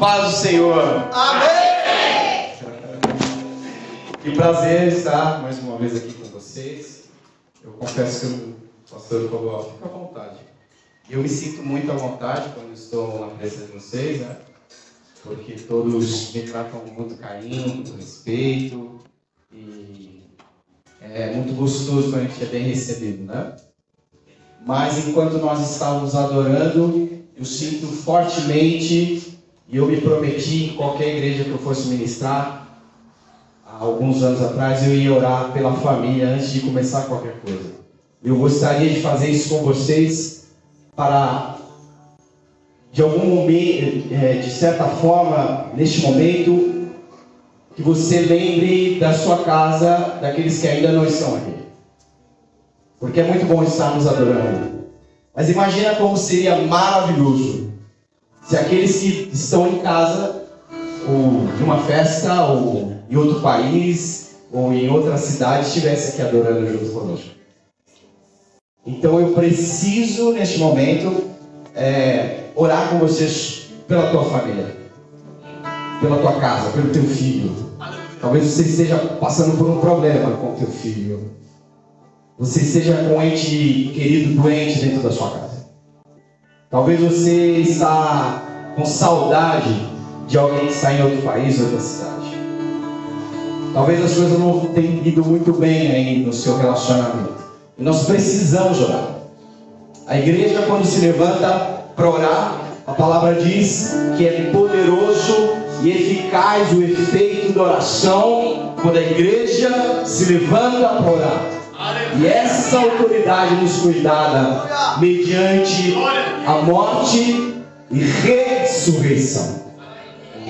paz do Senhor. Amém! Que prazer estar mais uma vez aqui com vocês. Eu confesso que o pastor falou, fica à vontade. Eu me sinto muito à vontade quando estou na presença de vocês, né? Porque todos me tratam com muito carinho, muito respeito. E é muito gostoso quando a gente é bem recebido, né? Mas enquanto nós estávamos adorando, eu sinto fortemente, e eu me prometi em qualquer igreja que eu fosse ministrar, há alguns anos atrás, eu ia orar pela família antes de começar qualquer coisa. Eu gostaria de fazer isso com vocês para, de algum momento, é, de certa forma, neste momento, que você lembre da sua casa, daqueles que ainda não estão aqui. Porque é muito bom estarmos adorando. Mas imagina como seria maravilhoso se aqueles que estão em casa, ou em uma festa, ou em outro país, ou em outra cidade, estivessem aqui adorando junto conosco. Então eu preciso, neste momento, é, orar com vocês pela tua família, pela tua casa, pelo teu filho. Talvez você esteja passando por um problema com o teu filho. Você esteja com um ente querido doente dentro da sua casa. Talvez você está com saudade de alguém que está em outro país, outra cidade. Talvez as coisas não tenham ido muito bem aí no seu relacionamento. E nós precisamos orar. A igreja, quando se levanta para orar, a palavra diz que é poderoso e eficaz o efeito da oração quando a igreja se levanta para orar. E essa autoridade nos foi dada mediante a morte e ressurreição.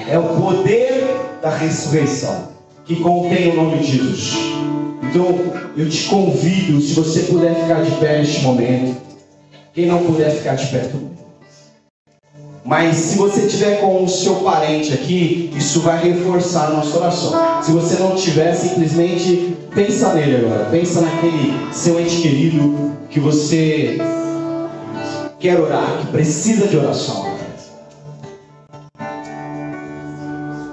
É o poder da ressurreição que contém o nome de Jesus. Então, eu te convido, se você puder ficar de pé neste momento, quem não puder ficar de pé, bem. Mas se você tiver com o seu parente aqui, isso vai reforçar a nossa oração. Se você não tiver, simplesmente pensa nele agora. Pensa naquele seu ente querido que você quer orar, que precisa de oração.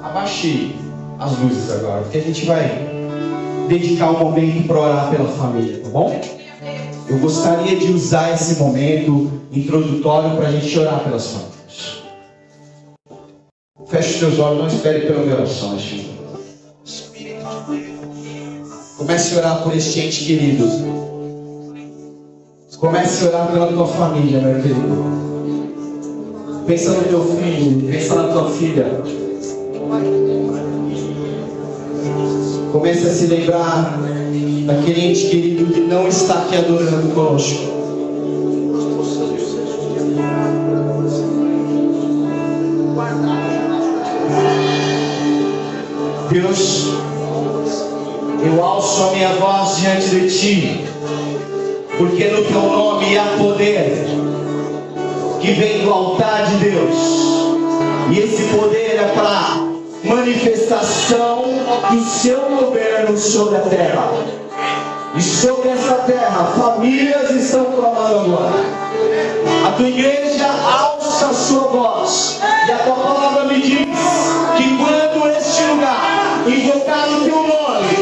Abaixe as luzes agora, porque a gente vai dedicar um momento para orar pela família, tá bom? Eu gostaria de usar esse momento introdutório para a gente orar pelas famílias. Feche os teus olhos, não espere pela minha oração Comece a orar por este ente querido. Comece a orar pela tua família, meu querido. Pensa no teu filho, pensa na tua filha. Comece a se lembrar daquele ente querido que não está aqui adorando conosco. Deus, eu alço a minha voz diante de Ti, porque no Teu nome há poder que vem do altar de Deus, e esse poder é para manifestação do Seu governo sobre a terra. E sobre essa terra, famílias estão clamando agora. A tua igreja alça a sua voz. E a tua palavra me diz que quando este lugar invocar o teu nome,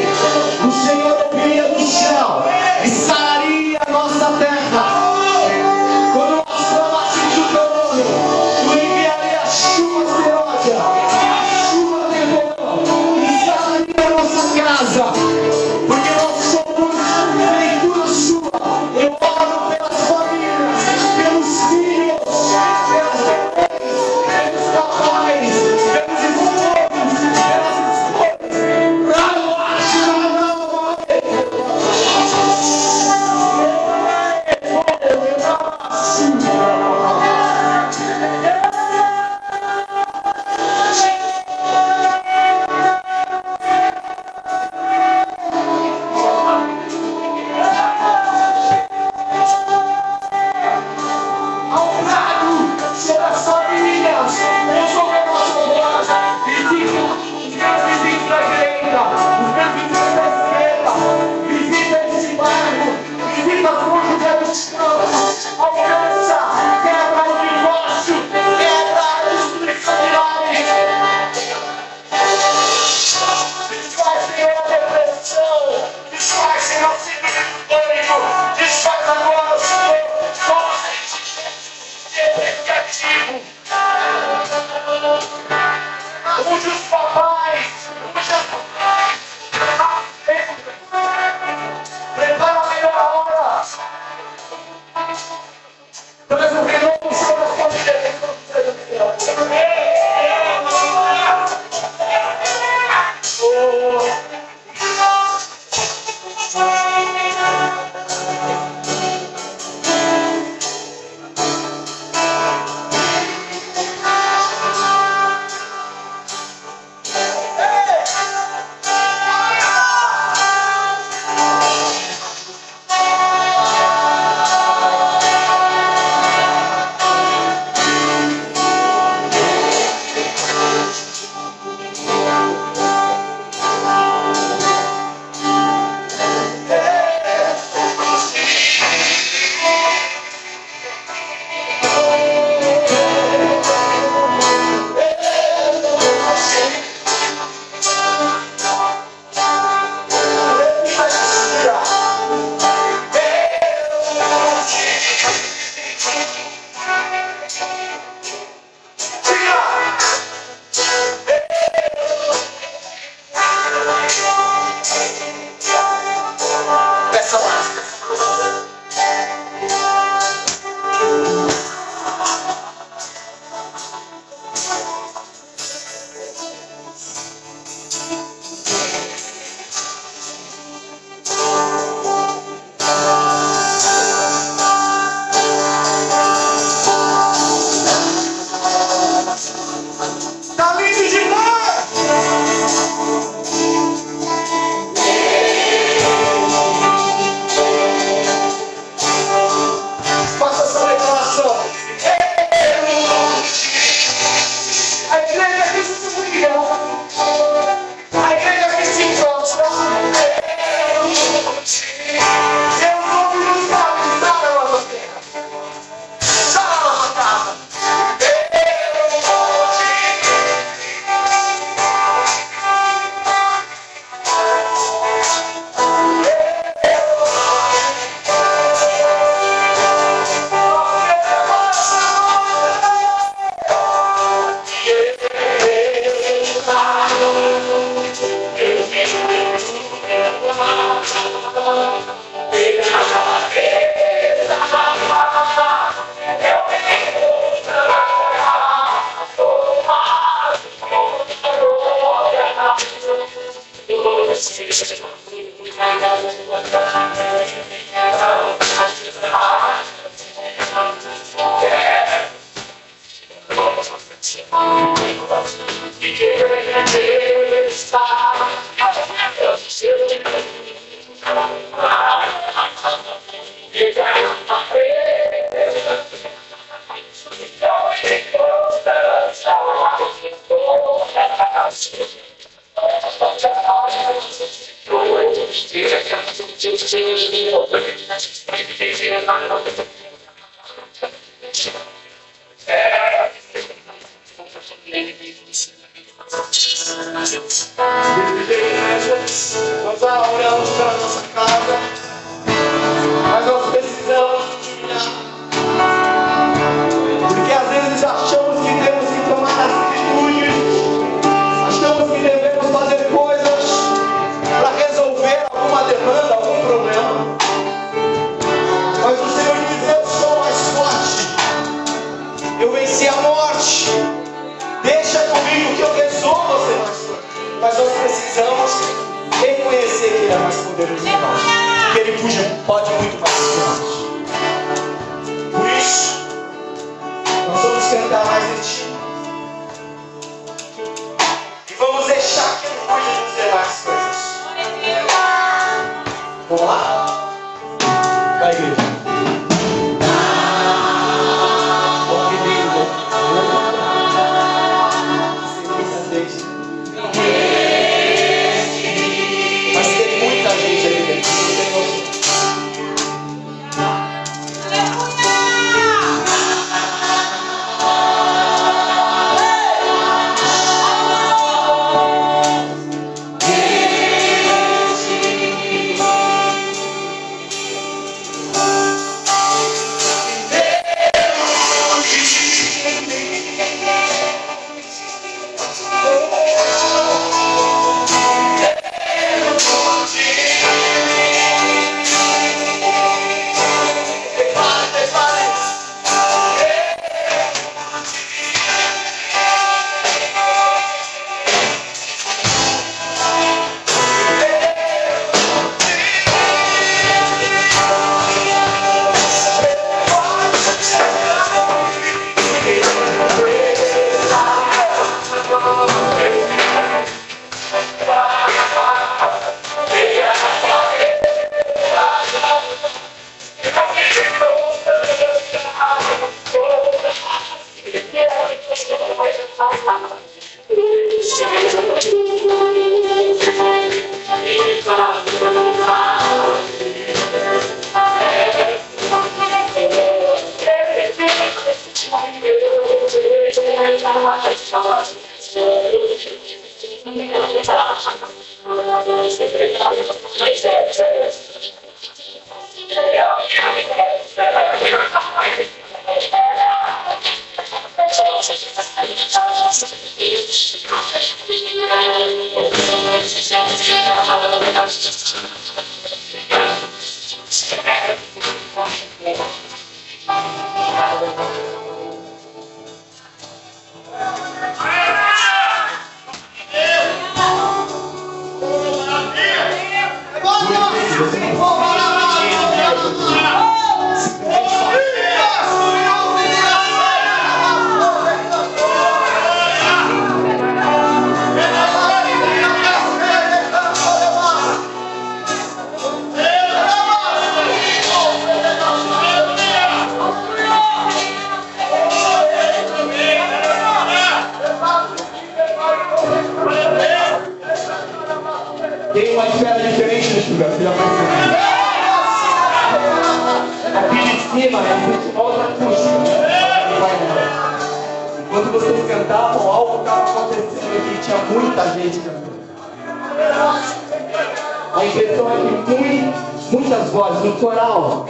Muitas vozes no coral.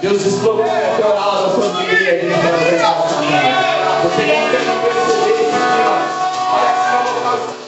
Deus explodiu o coral da sua família Você não tem que perceber isso. Que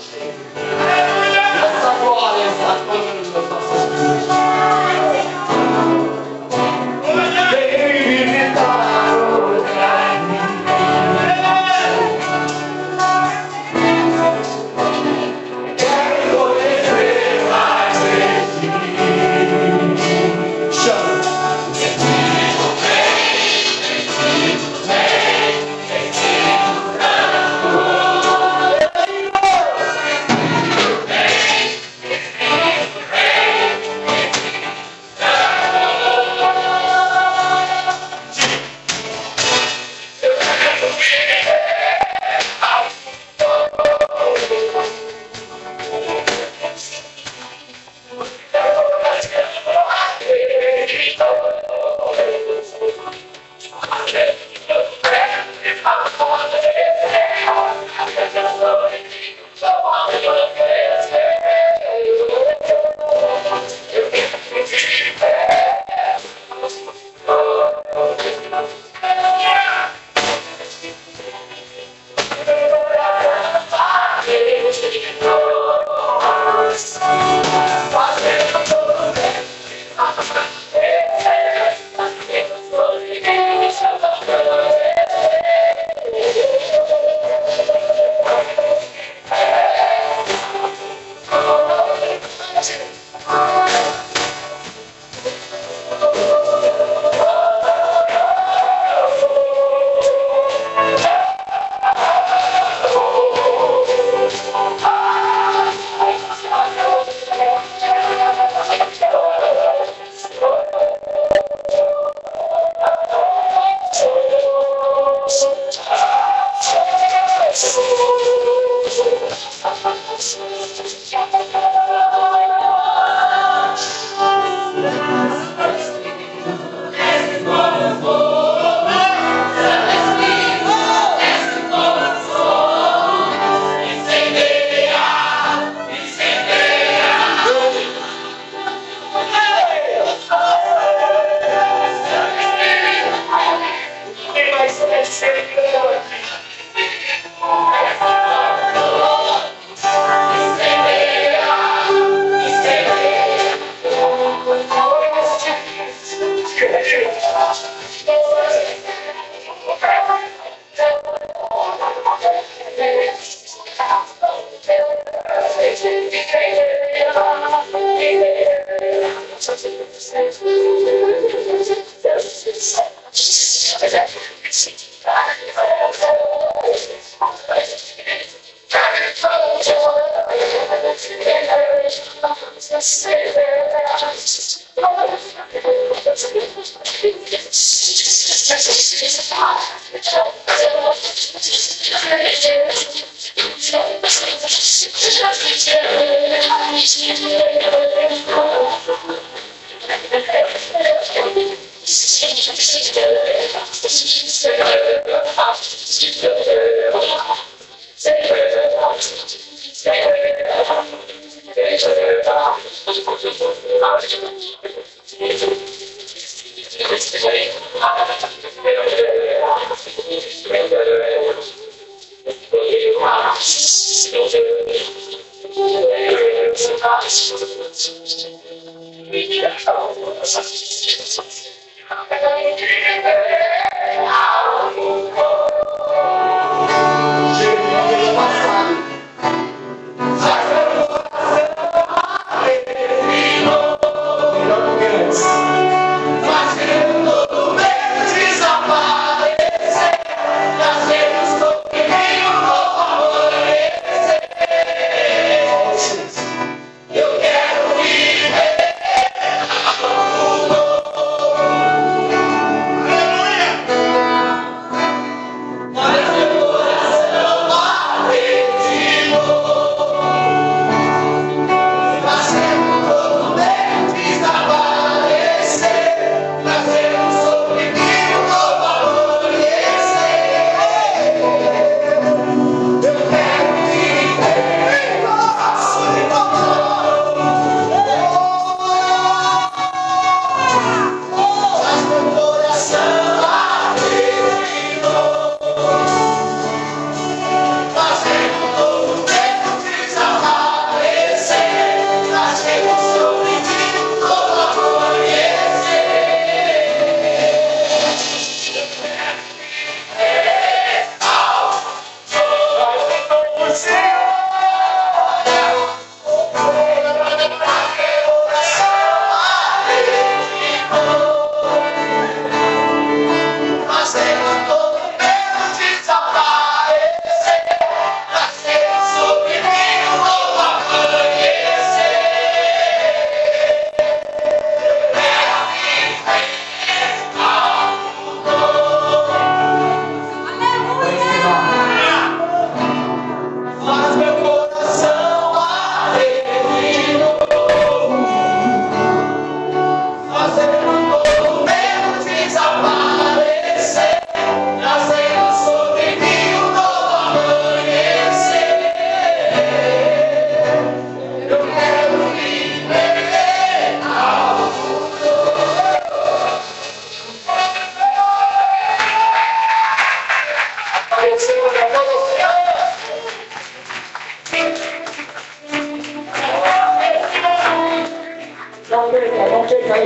Não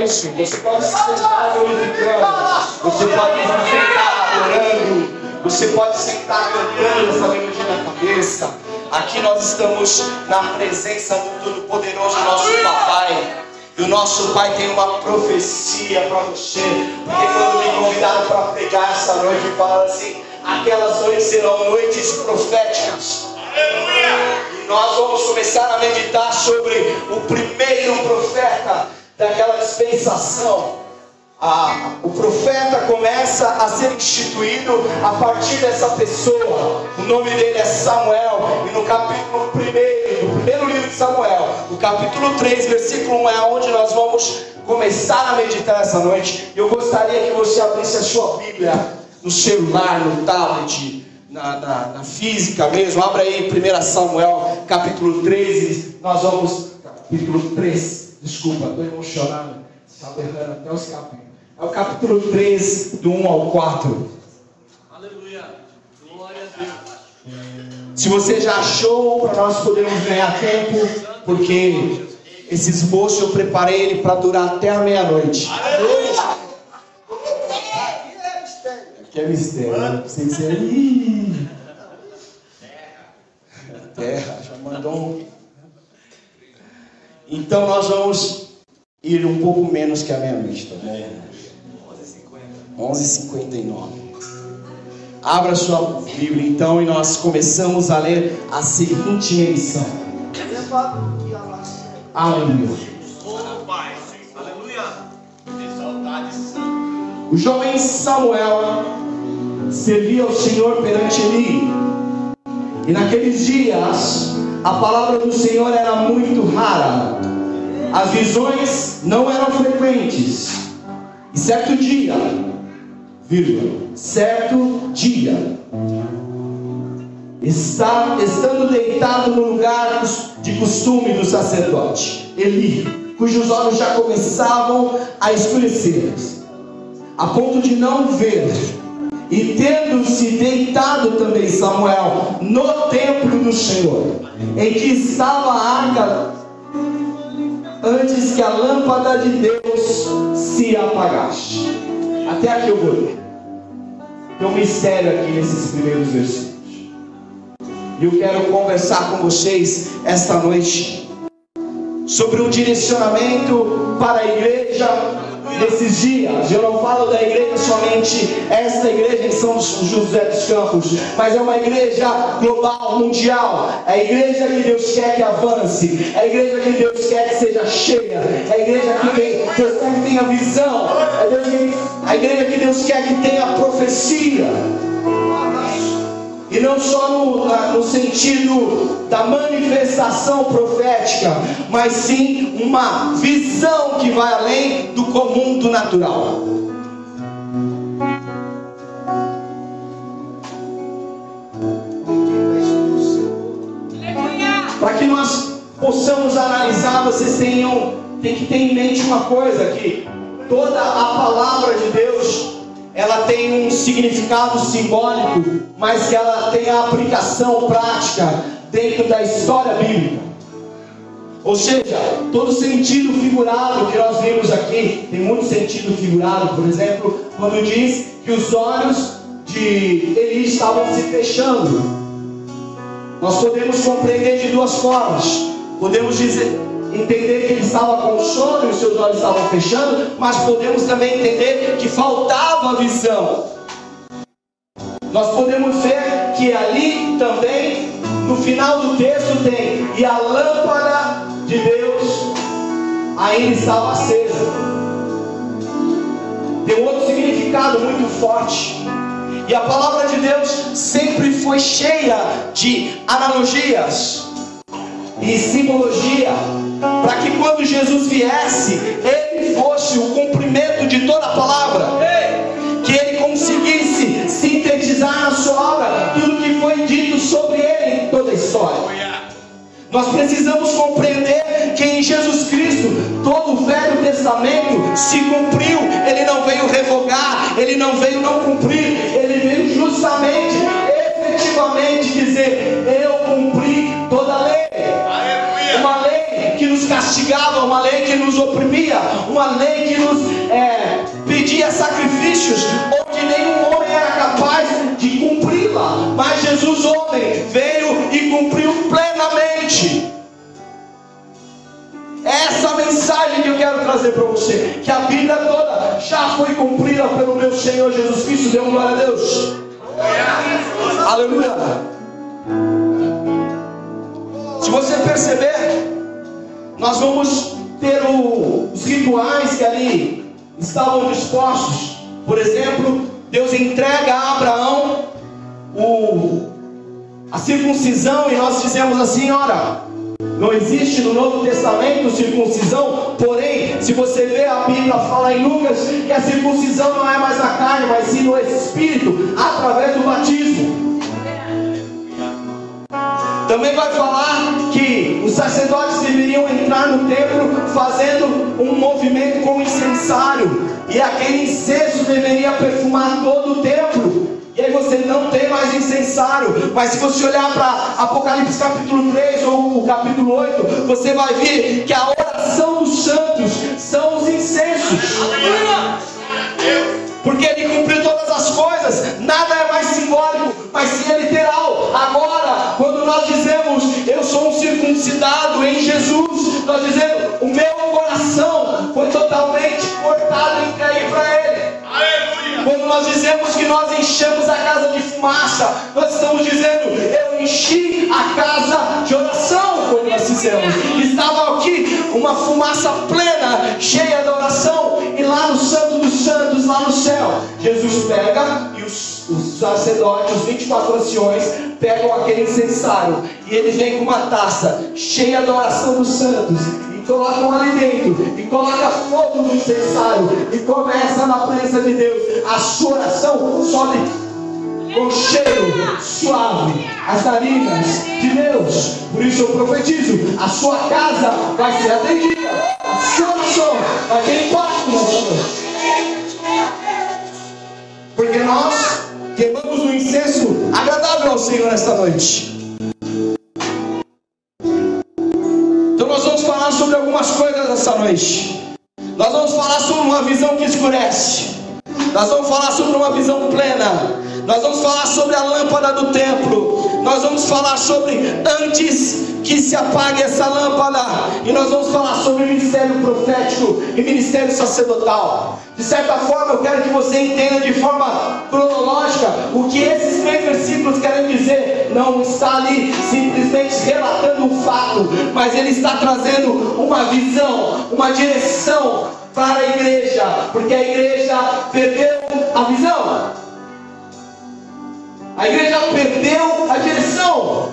isso. Você pode sentar glorificando. Você pode sentar orando Você pode sentar cantando essa melodia na cabeça. Aqui nós estamos na presença do Todo-Poderoso nosso Papai. E o nosso Pai tem uma profecia para você. Porque quando me convidaram para pregar essa noite, fala assim: aquelas noites serão noites proféticas. Aleluia! E nós vamos começar a meditar sobre o primeiro profeta daquela dispensação. Ah, o profeta começa a ser instituído a partir dessa pessoa. O nome dele é Samuel. E no capítulo 1, no primeiro livro de Samuel, no capítulo 3, versículo 1, é onde nós vamos começar a meditar essa noite. Eu gostaria que você abrisse a sua Bíblia no celular, no tablet, na, na, na física mesmo. Abra aí 1 Samuel, capítulo 13. Nós vamos. Capítulo 3. Desculpa, estou emocionado. Estava errando até os capítulos. É o capítulo 3, do 1 ao 4. Aleluia. Glória a Deus. Se você já achou, para nós podermos ganhar tempo, porque esse esboço eu preparei ele para durar até a meia-noite. Aleluia. Que é mistério. Né? É. Terra, já mandou um. Então nós vamos ir um pouco menos que a meia-noite, tá bom? 11:59. Abra sua Bíblia então e nós começamos a ler a seguinte menção. Aleluia. O jovem Samuel servia ao Senhor perante Eli. E naqueles dias a palavra do Senhor era muito rara. As visões não eram frequentes. E certo dia, vírgula, certo dia, está, estando deitado no lugar de costume do sacerdote, Eli, cujos olhos já começavam a escurecer, a ponto de não ver, e tendo-se deitado também Samuel no templo do Senhor, em que estava a arca, antes que a lâmpada de Deus se apagasse. Até aqui eu vou ler. Tem um mistério aqui nesses primeiros versículos. E eu quero conversar com vocês esta noite sobre um direcionamento para a igreja nesses dias. Eu não falo da igreja somente esta igreja em São José dos Campos, mas é uma igreja global, mundial. É a igreja que Deus quer que avance, é a igreja que Deus quer que seja cheia, é a igreja que Deus quer que tenha visão, é a igreja que Deus quer que tenha profecia. E não só no, no, sentido da manifestação profética, mas sim uma visão que vai além do comum do natural. Para que nós possamos analisar, vocês tenham, tem que ter em mente uma coisa que toda a palavra de Deus ela tem um significado simbólico, mas que ela tem a aplicação prática dentro da história bíblica. Ou seja, todo sentido figurado que nós vimos aqui, tem muito sentido figurado, por exemplo, quando diz que os olhos de Eli estavam se fechando. Nós podemos compreender de duas formas. Podemos dizer, entender que ele estava com sono e os seus olhos estavam fechando, mas podemos também entender que faltava visão. Nós podemos ver que ali também, no final do texto, tem: e a lâmpada de Deus ainda estava acesa. Tem outro significado muito forte. E a palavra de Deus sempre foi cheia de analogias e simbologia para que quando Jesus viesse, ele fosse o cumprimento de toda a palavra, que ele conseguisse sintetizar na sua obra tudo que foi dito sobre ele em toda a história. Nós precisamos compreender que em Jesus Cristo todo o Velho Testamento se cumpriu. Ele não veio revogar, ele não veio não cumprir, castigava, uma lei que nos oprimia, uma lei que nos é, pedia sacrifícios, onde nenhum homem era capaz de cumpri-la. Mas Jesus, homem, veio e cumpriu plenamente. Essa mensagem que eu quero trazer para você, que a Bíblia toda já foi cumprida pelo meu Senhor Jesus Cristo. Dê glória a Deus. Aleluia. Se você perceber, nós vamos ter o, os rituais que ali estavam dispostos. Por exemplo, Deus entrega a Abraão o, a circuncisão e nós dizemos assim: ora, não existe no Novo Testamento circuncisão, porém, se você vê a Bíblia fala em Lucas que a circuncisão não é mais na carne, mas sim no Espírito, através do batismo. Também vai falar que sacerdotes deveriam entrar no templo fazendo um movimento com incensário, e aquele incenso deveria perfumar todo o templo. E aí você não tem mais incensário. Mas se você olhar para Apocalipse capítulo 3 ou o capítulo 8, você vai ver que a oração dos santos nós dizemos eu sou um circuncidado em Jesus, nós dizemos o meu coração foi totalmente Quando nós dizemos que nós enchemos a casa de fumaça, nós estamos dizendo, eu enchi a casa de oração, quando nós dizemos. Estava aqui uma fumaça plena, cheia de oração, e lá no Santo dos Santos, lá no céu, Jesus pega e os, os sacerdotes, os 24 anciões, pegam aquele incensário, e eles vêm com uma taça cheia de oração dos santos, colocam ali dentro e coloca fogo no incensário e começa na presença de Deus. A sua oração sobe com cheiro suave as narinas de Deus. Por isso eu profetizo: a sua casa vai ser atendida, a sua oração vai ter impacto sua noite. Porque nós queimamos um incenso agradável ao Senhor nesta noite. Sobre algumas coisas essa noite. Nós vamos falar sobre uma visão que escurece. Nós vamos falar sobre uma visão plena. Nós vamos falar sobre a lâmpada do templo. Nós vamos falar sobre antes que se apague essa lâmpada. E nós vamos falar sobre ministério profético e ministério sacerdotal. De certa forma, eu quero que você entenda de forma cronológica o que esses três versículos querem dizer. Não está ali simplesmente relatando um fato, mas ele está trazendo uma visão, uma direção para a igreja, porque a igreja perdeu a visão. A igreja perdeu a direção.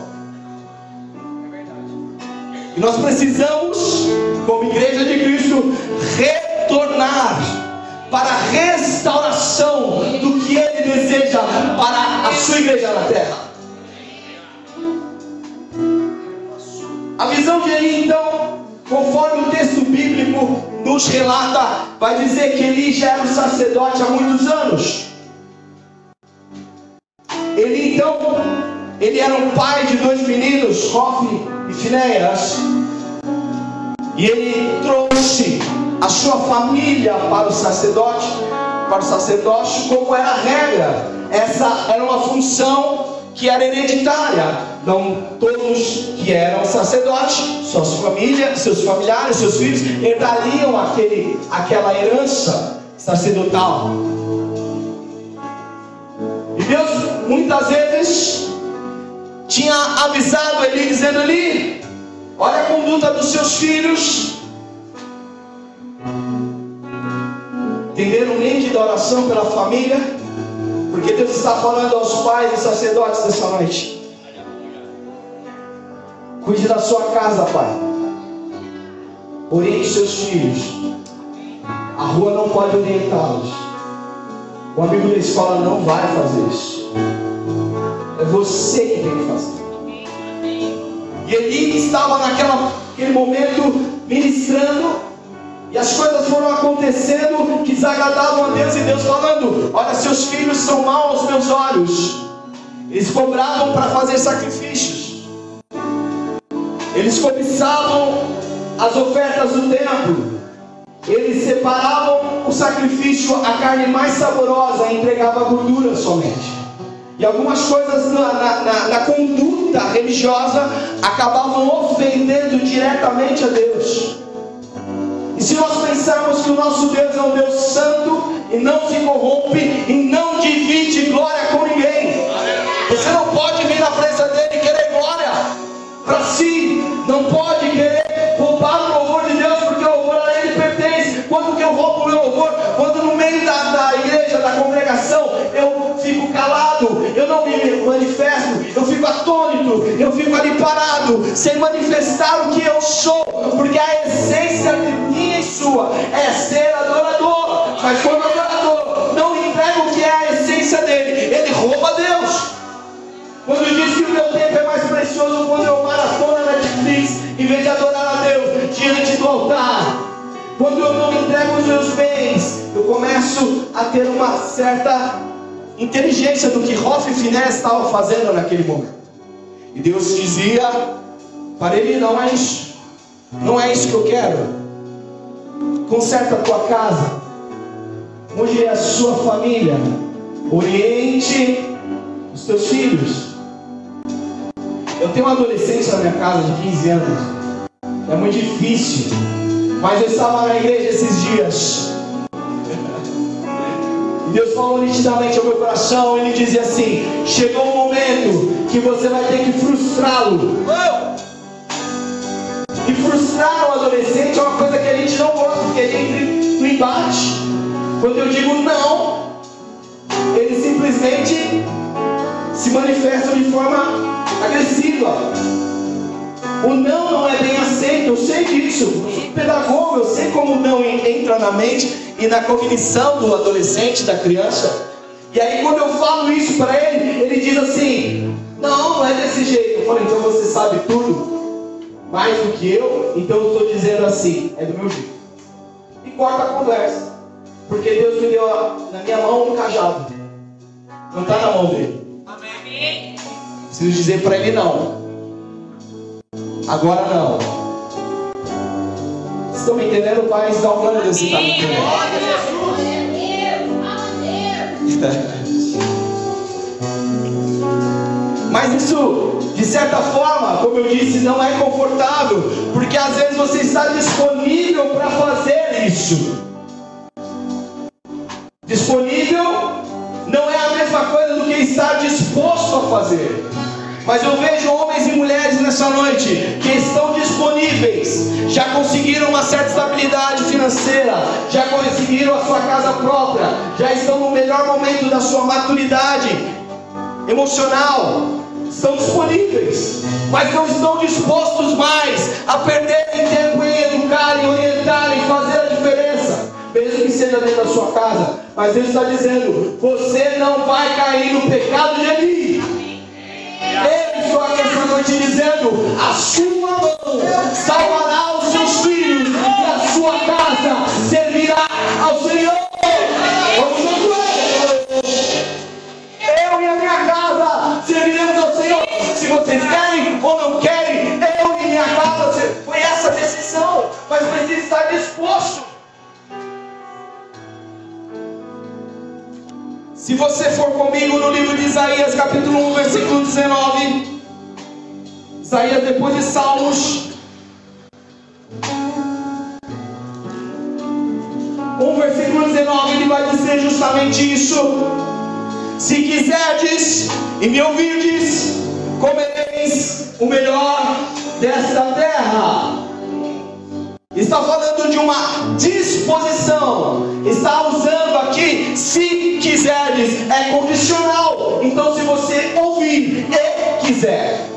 E nós precisamos, como igreja de Cristo, retornar para a restauração do que Ele deseja para a sua igreja na terra. A visão de Eli, então, conforme o texto bíblico nos relata, vai dizer que Eli já era um sacerdote há muitos anos. Ele era um pai de dois meninos, Hofni e Finéas. E ele trouxe a sua família para o sacerdote, para o sacerdócio, como era a regra. Essa era uma função que era hereditária. Não todos que eram sacerdotes, suas famílias, seus familiares, seus filhos herdariam aquele, aquela herança sacerdotal. E Deus muitas vezes tinha avisado ele dizendo ali, olha a conduta dos seus filhos. O link da oração pela família? Porque Deus está falando aos pais e sacerdotes dessa noite. Cuide da sua casa, pai. Oriente seus filhos. A rua não pode orientá-los. O amigo da escola não vai fazer isso. É você que tem que fazer. E ele estava naquele momento ministrando, e as coisas foram acontecendo que desagradavam a Deus, e Deus falando: Olha, seus filhos são maus aos meus olhos. Eles cobravam para fazer sacrifícios. Eles cobiçavam as ofertas do templo. Eles separavam o sacrifício, a carne mais saborosa, e entregavam a gordura somente. E algumas coisas na, na, na, na, conduta religiosa acabavam ofendendo diretamente a Deus. E se nós pensarmos que o nosso Deus é um Deus santo e não se corrompe e não divide glória com ninguém, você não pode vir na presença dele e querer glória para si, não pode querer parado, sem manifestar o que eu sou, porque a essência minha e sua é ser adorador. Mas quando adorador não entrega o que é a essência dele, ele rouba Deus. Quando diz que o meu tempo é mais precioso quando eu maratona na Netflix, em vez de adorar a Deus diante do altar. Quando eu não entrego os meus bens, eu começo a ter uma certa inteligência do que Hoff e Finés estavam fazendo naquele momento. E Deus dizia para ele: não é isso, não é isso que eu quero. Conserta a tua casa, onde é a sua família, oriente os teus filhos. Eu tenho uma adolescente na minha casa de 15 anos. É muito difícil. Mas eu estava na igreja esses dias. Deus falou nitidamente ao meu coração. Ele dizia assim: Chegou um momento que você vai ter que frustrá-lo. E frustrar o adolescente é uma coisa que a gente não gosta, porque a gente no embate. Quando eu digo não, ele simplesmente se manifestam de forma agressiva. O não não é bem aceito, eu sei disso. Eu sou pedagogo, eu sei como o não entra na mente e na cognição do adolescente, da criança. E aí quando eu falo isso para ele, ele diz assim: Não, não é desse jeito. Eu falo, então você sabe tudo mais do que eu, então eu estou dizendo assim, é do meu jeito. E corta a conversa. Porque Deus me deu na minha mão um cajado. Não está na mão dele. Preciso dizer para ele não. Agora não. Estão me entendendo, pais? Dá um glória a Deus se está me. Mas isso, de certa forma, como eu disse, não é confortável, porque às vezes você está disponível para fazer isso. Disponível não é a mesma coisa do que estar disposto a fazer. Mas eu vejo homens e mulheres nessa noite que estão disponíveis, já conseguiram uma certa estabilidade financeira, já conseguiram a sua casa própria, já estão no melhor momento da sua maturidade emocional, estão disponíveis, mas não estão dispostos mais a perderem tempo em educar, em orientar, em fazer a diferença mesmo que seja dentro da sua casa. Mas Deus está dizendo: você não vai cair no pecado de Eli. Ele estou aqui essa noite dizendo: a sua mão salvará os seus filhos e a sua casa servirá ao Senhor. Eu e a minha casa serviremos ao Senhor. Se vocês querem ou não querem, eu e minha casa. Foi essa decisão. Mas precisa estar disposto. Se você for comigo no livro de Isaías, capítulo 1, versículo 19. Isaías, depois de Salmos. 1, versículo 19, ele vai dizer justamente isso. Se quiserdes e me ouvirdes, comereis o melhor desta terra. Está falando de uma disposição. Está usando aqui, se quiseres, é condicional. Então, se você ouvir e quiser.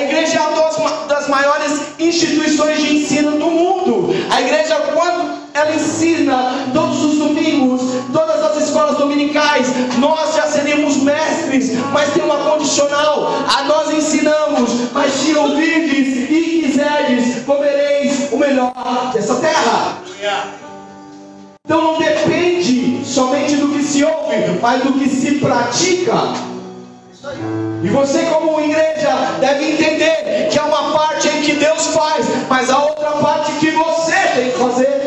A igreja é uma das maiores instituições de ensino do mundo. A igreja, quando ela ensina todos os domingos, todas as escolas dominicais, nós já seremos mestres, mas tem uma condicional. A nós ensinamos, mas se ouvirdes e quiserdes, comereis o melhor dessa terra. Então não depende somente do que se ouve, mas do que se pratica. E você, como igreja, deve entender que há uma parte em que Deus faz, mas a outra parte que você tem que fazer.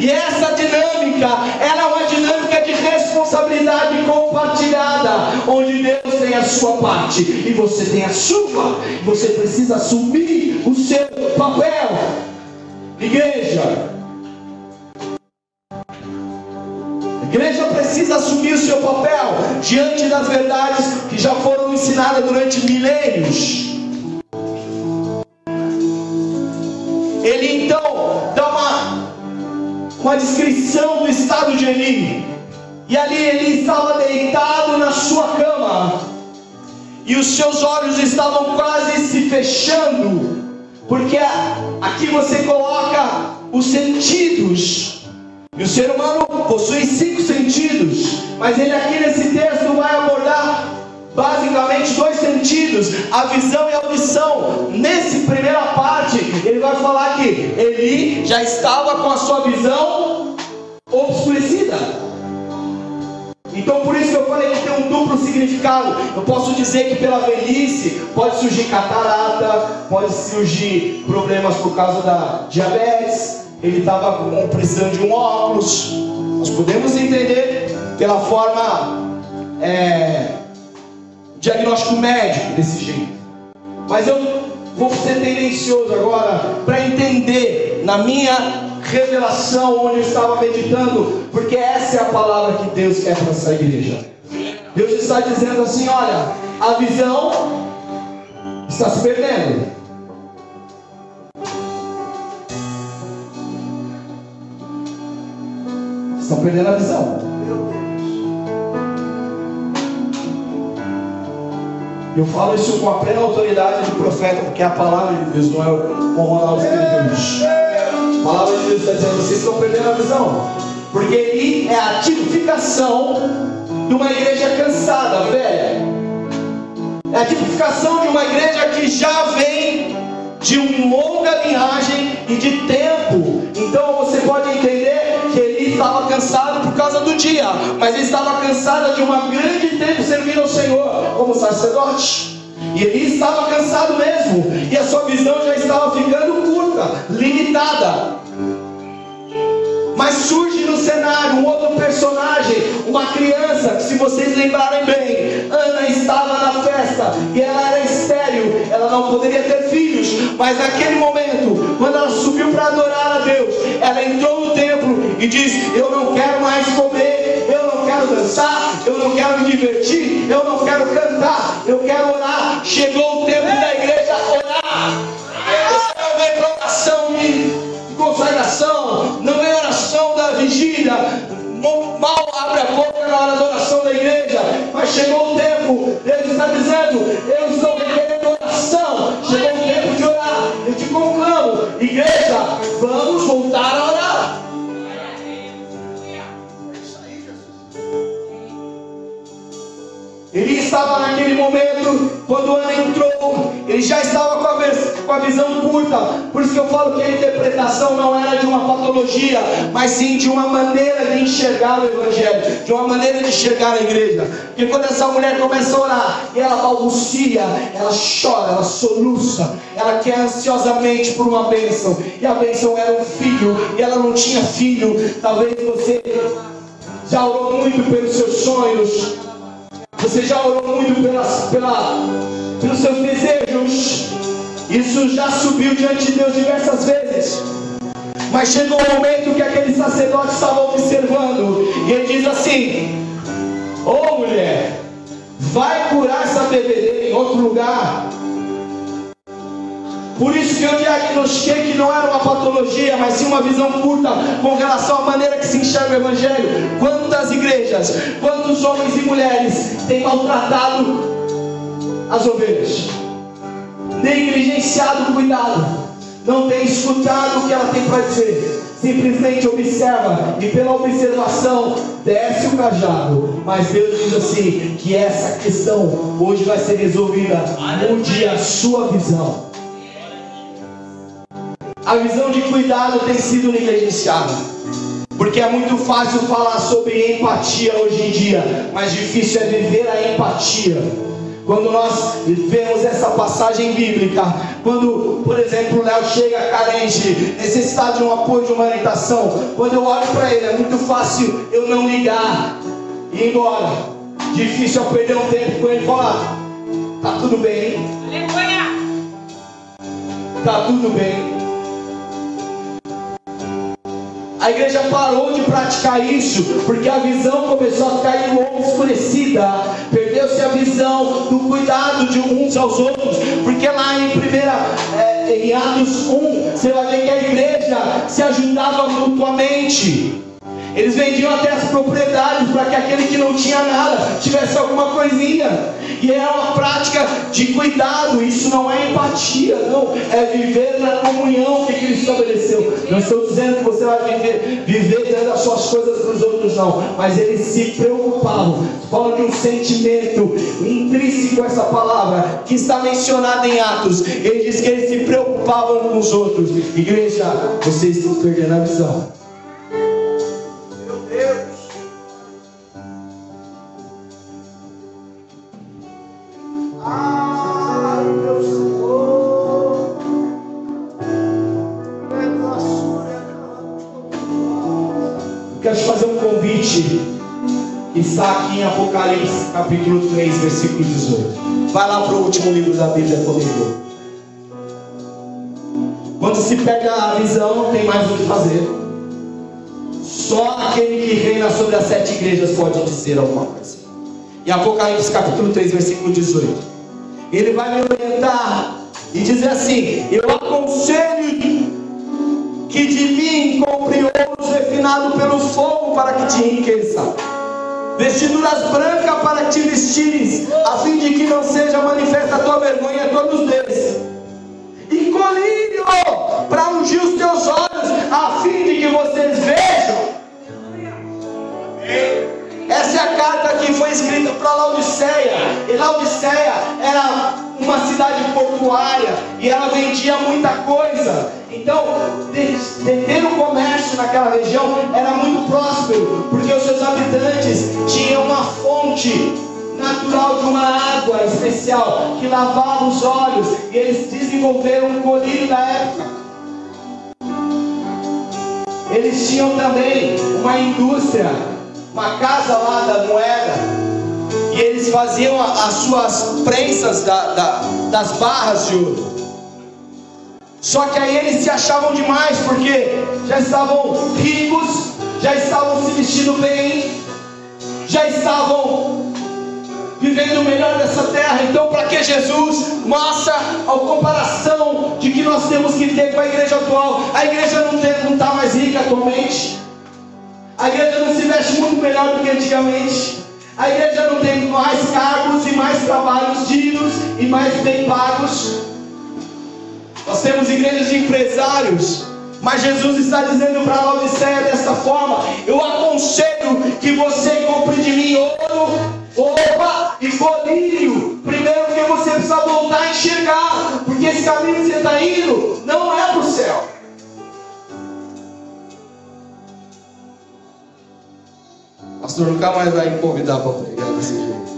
E essa dinâmica, ela é uma dinâmica de responsabilidade compartilhada, onde Deus tem a sua parte e você tem a sua. Você precisa assumir o seu papel. Igreja, igreja precisa assumir o seu papel diante das verdades que já foram ensinadas durante milênios. Ele então dá uma, uma descrição do estado de Eli. E ali ele estava deitado na sua cama, e os seus olhos estavam quase se fechando, porque aqui você coloca os sentidos e o ser humano possui cinco sentidos, mas ele aqui nesse texto vai abordar basicamente dois sentidos, a visão e a audição. Nesse primeira parte, ele vai falar que ele já estava com a sua visão obscurecida. Então por isso que eu falei que tem um duplo significado. Eu posso dizer que pela velhice pode surgir catarata, pode surgir problemas por causa da diabetes, ele estava precisando de um óculos. Nós podemos entender pela forma é, diagnóstico médico desse jeito. Mas eu vou ser tendencioso agora para entender na minha revelação onde eu estava meditando, porque essa é a palavra que Deus quer para essa igreja. Deus está dizendo assim: olha, a visão está se perdendo. Estão perdendo a visão. Eu falo isso com a plena autoridade do profeta, porque a palavra de Deus, não é o Ronaldo escreveu A palavra de Deus está dizendo, vocês estão perdendo a visão. Porque ele é a tipificação de uma igreja cansada, velha. É a tipificação de uma igreja que já vem de uma longa linhagem e de tempo. Então cansado por causa do dia, mas ele estava cansado de uma grande tempo servindo ao Senhor como sacerdote. E ele estava cansado mesmo, e a sua visão já estava ficando curta, limitada. Mas surge no cenário um outro personagem, uma criança, que se vocês lembrarem bem, Ana estava na festa e ela era estéril, ela não poderia ter filhos, mas naquele momento, quando ela subiu para adorar a Deus, ela entrou no templo e disse: Eu não quero mais comer, eu não quero dançar, eu não quero me divertir, eu não quero cantar, eu quero orar. Chegou o tempo da igreja orar. Não vem oração de consagração, não vem oração da vigília, mal abre a boca na hora da oração da igreja, mas chegou o tempo, Deus está dizendo, eu estou requerendo oração, chegou o tempo de orar, eu te conclamo, igreja, vamos voltar a orar. Ele estava naquele momento, quando Ana entrou, ele já estava com a, com a, visão curta. Por isso que eu falo que a interpretação não era de uma patologia, mas sim de uma maneira de enxergar o Evangelho, de uma maneira de enxergar a igreja. Porque quando essa mulher começa a orar, e ela balbucia, ela chora, ela soluça, ela quer ansiosamente por uma bênção, e a bênção era um filho, e ela não tinha filho. Talvez você já orou muito pelos seus sonhos você já orou muito pelas, pela, pelos seus desejos. Isso já subiu diante de Deus diversas vezes. Mas chegou um momento que aquele sacerdote estava observando. E ele diz assim: Ô oh, mulher, vai curar essa bebedeira em outro lugar. Por isso que eu diagnostiquei que não era uma patologia, mas sim uma visão curta com relação à maneira que se enxerga o Evangelho. Quantas igrejas, quantos homens e mulheres têm maltratado as ovelhas, negligenciado o cuidado, não tem escutado o que ela tem para dizer, simplesmente observa e pela observação desce o cajado. Mas Deus diz assim: que essa questão hoje vai ser resolvida. Mude a sua visão. A visão de cuidado tem sido negligenciada. Porque é muito fácil falar sobre empatia hoje em dia, mas difícil é viver a empatia. Quando nós vemos essa passagem bíblica, quando, por exemplo, o Léo chega carente, necessitado de um apoio de uma orientação, quando eu olho para ele, é muito fácil eu não ligar e ir embora. Difícil eu perder um tempo com ele e falar: tá tudo bem. Tá tudo bem. A igreja parou de praticar isso, porque a visão começou a ficar escurecida. Perdeu-se a visão do cuidado de uns aos outros, porque lá em primeira, é, em Atos 1, você vai ver que a igreja se ajudava mutuamente. Eles vendiam até as propriedades para que aquele que não tinha nada tivesse alguma coisinha. E era uma prática de cuidado. Isso não é empatia, não. É viver na comunhão que ele estabeleceu. Não estou dizendo que você vai viver, viver dando as suas coisas para os outros, não. Mas eles se preocupavam. Fala de um sentimento intrínseco a essa palavra que está mencionada em Atos. Ele diz que eles se preocupavam com os outros. Igreja, vocês estão perdendo a visão. Apocalipse, capítulo 3, versículo 18. Vai lá para o último livro da Bíblia comigo. Quando se pega a visão, não tem mais o que fazer. Só aquele que reina sobre as sete igrejas pode dizer alguma coisa. Em Apocalipse capítulo 3, versículo 18. Ele vai me orientar e dizer assim: Eu aconselho que de mim compre ouro refinado pelo fogo para que te enriqueça vestiduras brancas para te vestires, a fim de que não seja manifesta a tua vergonha a todos eles. E colírio para ungir os teus olhos, a fim de que vocês vejam. Essa é a carta que foi escrita para Laodiceia. E Laodiceia era uma cidade portuária e ela vendia muita coisa. Então, ter o comércio naquela região era muito próspero, porque os seus habitantes tinham uma fonte natural de uma água especial que lavava os olhos e eles desenvolveram um colírio da época. Eles tinham também uma indústria, uma casa lá da moeda, e eles faziam as suas prensas da, da, das barras de ouro. Só que aí eles se achavam demais, porque já estavam ricos, já estavam se vestindo bem, já estavam vivendo o melhor dessa terra. Então, para que Jesus mostra a comparação de que nós temos que ter com a igreja atual? A igreja não está mais rica atualmente, a igreja não se veste muito melhor do que antigamente. A igreja não tem mais cargos e mais trabalhos dignos e mais bem pagos. Nós temos igrejas de empresários. Mas Jesus está dizendo para a Laodiceia desta forma: Eu aconselho que você compre de mim ouro, roupa e colírio. Primeiro, porque você precisa voltar a enxergar, porque esse caminho que você está indo não é para o céu. Pastor nunca mais vai me convidar para pregar desse jeito.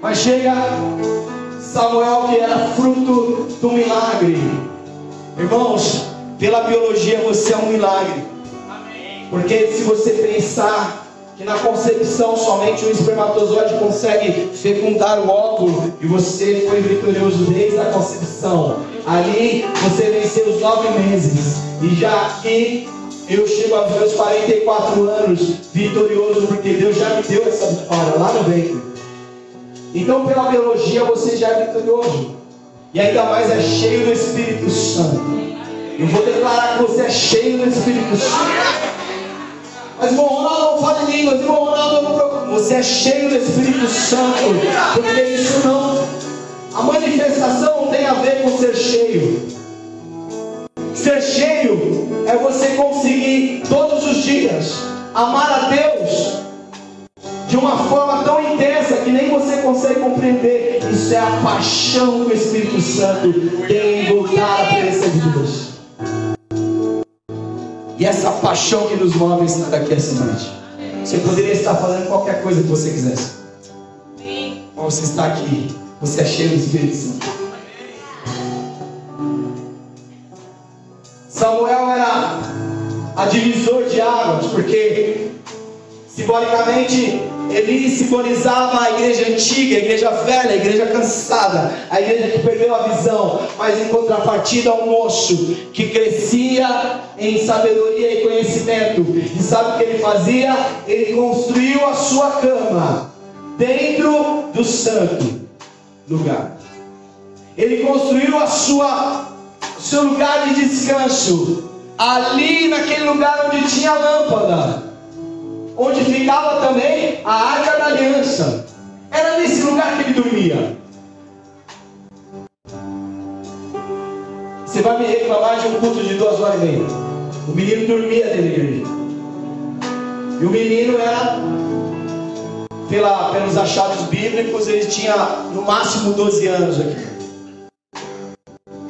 Mas chega Samuel que era fruto do milagre. Irmãos, pela biologia você é um milagre. Porque se você pensar que na concepção somente o espermatozoide consegue fecundar o óvulo e você foi vitorioso desde a concepção. Ali você venceu os nove meses. E já aqui eu chego aos meus 44 anos vitorioso, porque Deus já me deu essa vitória lá no ventre. Então, pela biologia, você já é vitorioso. E ainda mais é cheio do Espírito Santo. Eu vou declarar que você é cheio do Espírito Santo. Mas irmão Ronaldo não fala em línguas, irmão Ronaldo não. Você é cheio do Espírito Santo. Porque isso não. A manifestação não tem a ver com ser cheio. Ser cheio é você conseguir todos os dias amar a Deus de uma forma tão intensa que nem você consegue compreender. Isso é a paixão que o Espírito Santo tem em voltar à presença de Deus. E essa paixão que nos move está daqui essa noite. Você poderia estar fazendo qualquer coisa que você quisesse. Mas você está aqui. Você é cheio do Espírito Santo. Samuel era a divisor de águas, porque simbolicamente ele simbolizava a igreja antiga, a igreja velha, a igreja cansada, a igreja que perdeu a visão, mas em contrapartida um moço que crescia em sabedoria e conhecimento. E sabe o que ele fazia? Ele construiu a sua cama dentro do santo lugar. Ele construiu a sua seu lugar de descanso ali naquele lugar onde tinha lâmpada onde ficava também a arca da aliança. Era nesse lugar que ele dormia. Você vai me reclamar de um culto de duas horas e meia. O menino dormia dentro da igreja. E o menino era, pela, pelos achados bíblicos, ele tinha no máximo 12 anos aqui.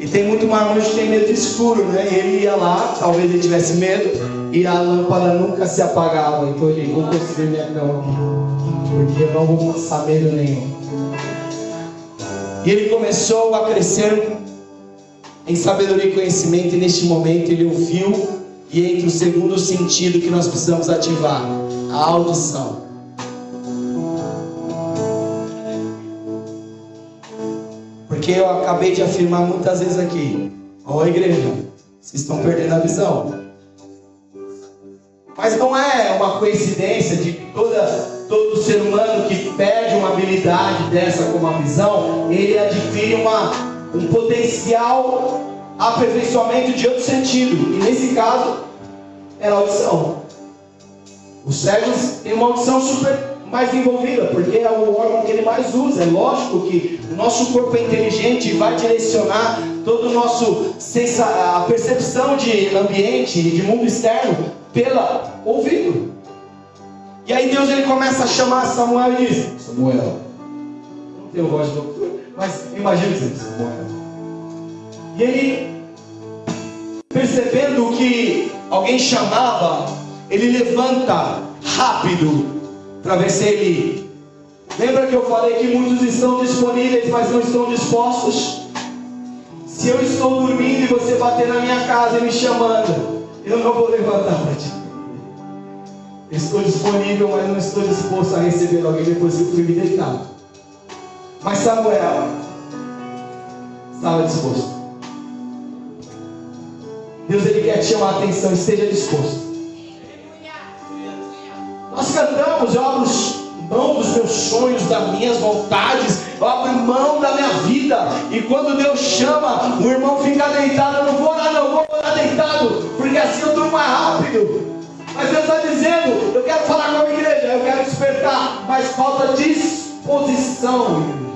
E tem muito marmanjo que tem medo de escuro, né? E ele ia lá, talvez ele tivesse medo, e a lâmpada nunca se apagava. Então ele, vou construir minha cama porque eu não vou passar medo nenhum. E ele começou a crescer em sabedoria e conhecimento, e neste momento ele ouviu, e entre o segundo sentido que nós precisamos ativar, a audição. Porque eu acabei de afirmar muitas vezes aqui, ó igreja, vocês estão perdendo a visão. Mas não é uma coincidência de toda, todo ser humano que perde uma habilidade dessa como a visão, ele adquire uma, um potencial aperfeiçoamento de outro sentido. E nesse caso, era a audição. Os cegos têm uma audição super mais envolvida, porque é o órgão que ele mais usa. É lógico que o nosso corpo é inteligente e vai direcionar todo o nosso a percepção de ambiente e de mundo externo pela ouvido. E aí Deus ele começa a chamar Samuel e diz: Samuel, não tenho voz de mas imagina Samuel. E ele, percebendo que alguém chamava, ele levanta rápido para ver se ele. Lembra que eu falei que muitos estão disponíveis, mas não estão dispostos? Se eu estou dormindo e você bater na minha casa e me chamando, eu não vou levantar para ti. Estou disponível, mas não estou disposto a receber alguém depois que fui me deitado. Mas Samuel estava disposto. Deus ele quer te chamar a atenção, esteja disposto. Nós cantamos, eu abro mão dos meus sonhos, das minhas vontades, eu abro mão da minha vida. E quando Deus chama, o irmão fica deitado. Eu não vou orar, não, vou orar deitado, porque assim eu durmo mais rápido. Mas Deus está dizendo: eu quero falar com a igreja, eu quero despertar, mas falta disposição.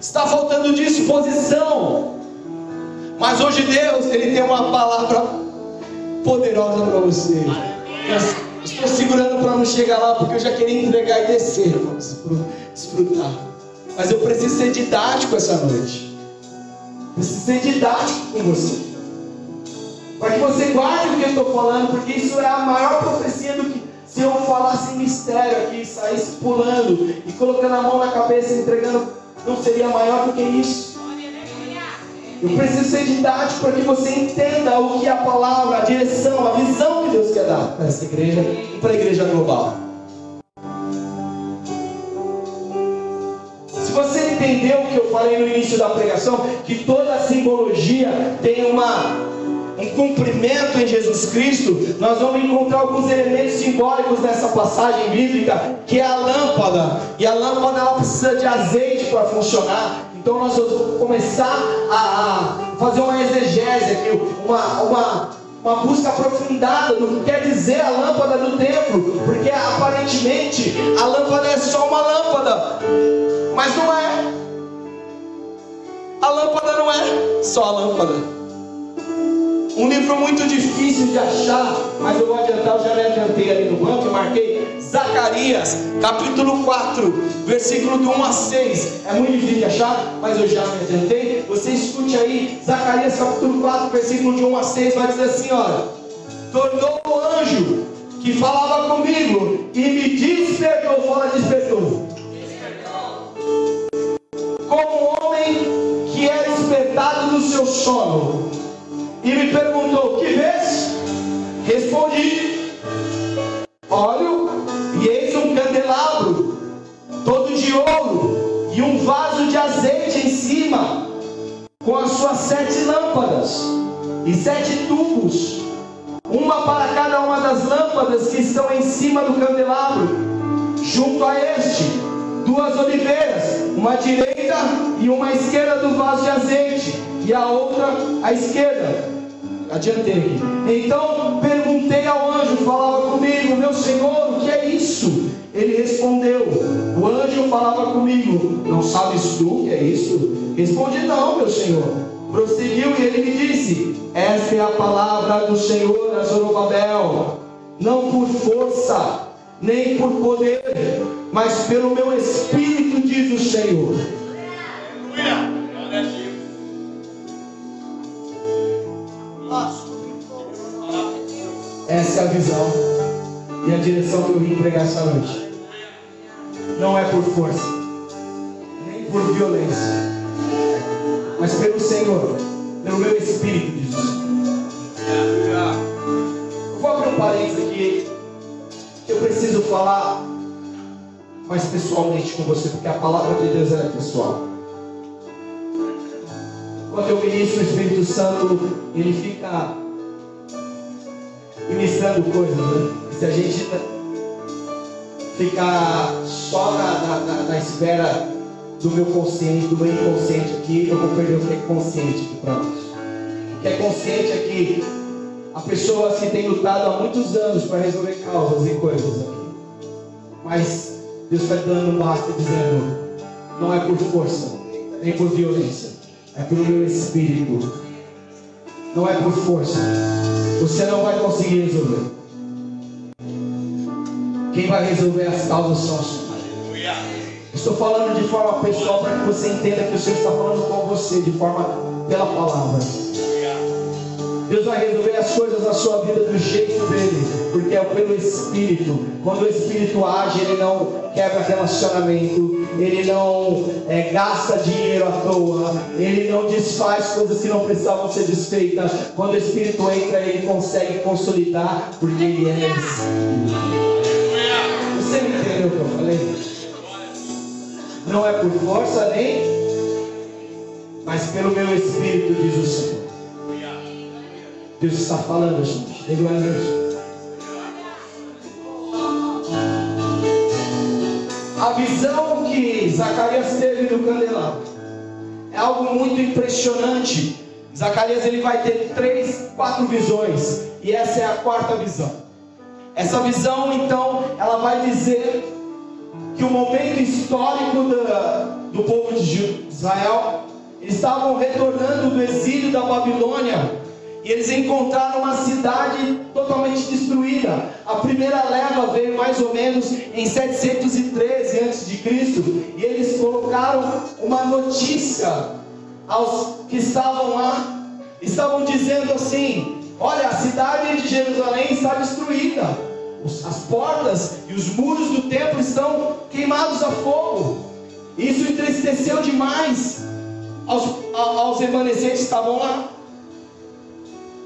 Está faltando disposição. Mas hoje Deus, Ele tem uma palavra poderosa para você. estou segurando para não chegar lá porque eu já queria entregar e descer para desfrutar. Mas eu preciso ser didático essa noite. Preciso ser didático com você. Para que você guarde o que eu estou falando, porque isso é a maior profecia do que se eu falasse mistério aqui, saísse pulando e colocando a mão na cabeça e entregando, não seria maior do que isso. Eu preciso ser didático para que você entenda o que a palavra, a direção, a visão que Deus quer dar para essa igreja e para a igreja global. Entendeu o que eu falei no início da pregação, que toda a simbologia tem uma um cumprimento em Jesus Cristo, nós vamos encontrar alguns elementos simbólicos nessa passagem bíblica, que é a lâmpada. E a lâmpada ela precisa de azeite para funcionar. Então nós vamos começar a, fazer uma exegese aqui, uma, uma, uma busca aprofundada no que quer dizer a lâmpada do templo, porque aparentemente a lâmpada é só uma lâmpada, mas não é. A lâmpada não é só a lâmpada. Um livro muito difícil de achar, mas eu vou adiantar, eu já me adiantei ali no banco, eu marquei Zacarias, capítulo 4, versículo do 1 a 6. É muito difícil de achar, mas eu já me adiantei. Você escute aí, Zacarias capítulo 4, versículo de 1 a 6, vai dizer assim: olha. tornou o anjo que falava comigo e me despertou. Fala, despertou. Seu sono e me perguntou: Que vês? Respondi: Olho e eis um candelabro todo de ouro e um vaso de azeite em cima com as suas sete lâmpadas e sete tubos uma para cada uma das lâmpadas que estão em cima do candelabro. Junto a este, duas oliveiras, uma à direita e uma à esquerda do vaso de azeite, e a outra à esquerda. Adiantei. Então perguntei ao anjo, falava comigo, meu senhor, o que é isso? Ele respondeu, o anjo falava comigo, não sabes tu o que é isso? Respondi, não, meu senhor. Prosseguiu e ele me disse: Esta é a palavra do Senhor a Zorobabel, não por força, nem por poder, mas pelo meu espírito, diz o Senhor. Visão e a direção que eu vim pregar essa noite. Não é por força, nem por violência mas pelo Senhor, pelo meu espírito, Senhor. Eu vou abrir um parênteses aqui, eu preciso falar mais pessoalmente com você, porque a palavra de Deus é pessoal. Quando eu ministro o Espírito Santo, ele fica ministrando coisas, né? Se a gente ficar só na, na, na espera do meu consciente, do meu inconsciente aqui, eu vou perder o que é consciente aqui para nós. O que é consciente aqui, a pessoa que tem lutado há muitos anos para resolver causas e coisas aqui. Mas Deus está dando um basta dizendo, não é por força, nem por violência, é pelo meu espírito. Não é por força. Você não vai conseguir resolver. Quem vai resolver as causas são as Estou falando de forma pessoal para que você entenda que o Senhor está falando com você de forma pela palavra. Deus vai resolver as coisas na sua vida do jeito dele, porque é pelo Espírito. Quando o Espírito age, ele não quebra relacionamento, ele não é, gasta dinheiro à toa, ele não desfaz coisas que não precisavam ser desfeitas. Quando o Espírito entra, ele consegue consolidar, porque ele é Espírito. Você me entendeu o que eu falei? não é por força nem, mas pelo meu espírito, diz o Senhor. Deus está falando, gente. Ele é Deus. A visão que Zacarias teve no candelabro é algo muito impressionante. Zacarias ele vai ter três, quatro visões e essa é a quarta visão. Essa visão então ela vai dizer que o momento histórico do, povo de Israel, estavam retornando do exílio da Babilônia e eles encontraram uma cidade totalmente destruída. A primeira leva veio mais ou menos em 713 a.C. e eles colocaram uma notícia aos que estavam lá. Estavam dizendo assim: Olha, a cidade de Jerusalém está destruída as portas e os muros do templo estão queimados a fogo. Isso entristeceu demais aos, aos remanescentes que estavam lá.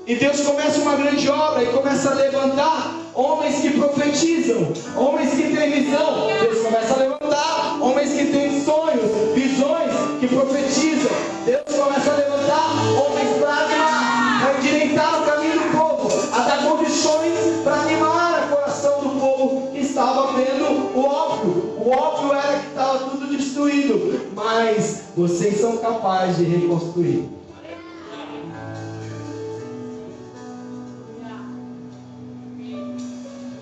E Deus começa uma grande obra e começa a levantar homens que profetizam, homens que têm visão. Deus começa a levantar homens que têm sonhos, visões, que profetizam. Deus começa a levantar homens para animar, para endireitar o caminho do povo, a dar condições para animar estava vendo o óbvio. O óbvio era que estava tudo destruído. Mas vocês são capazes de reconstruir.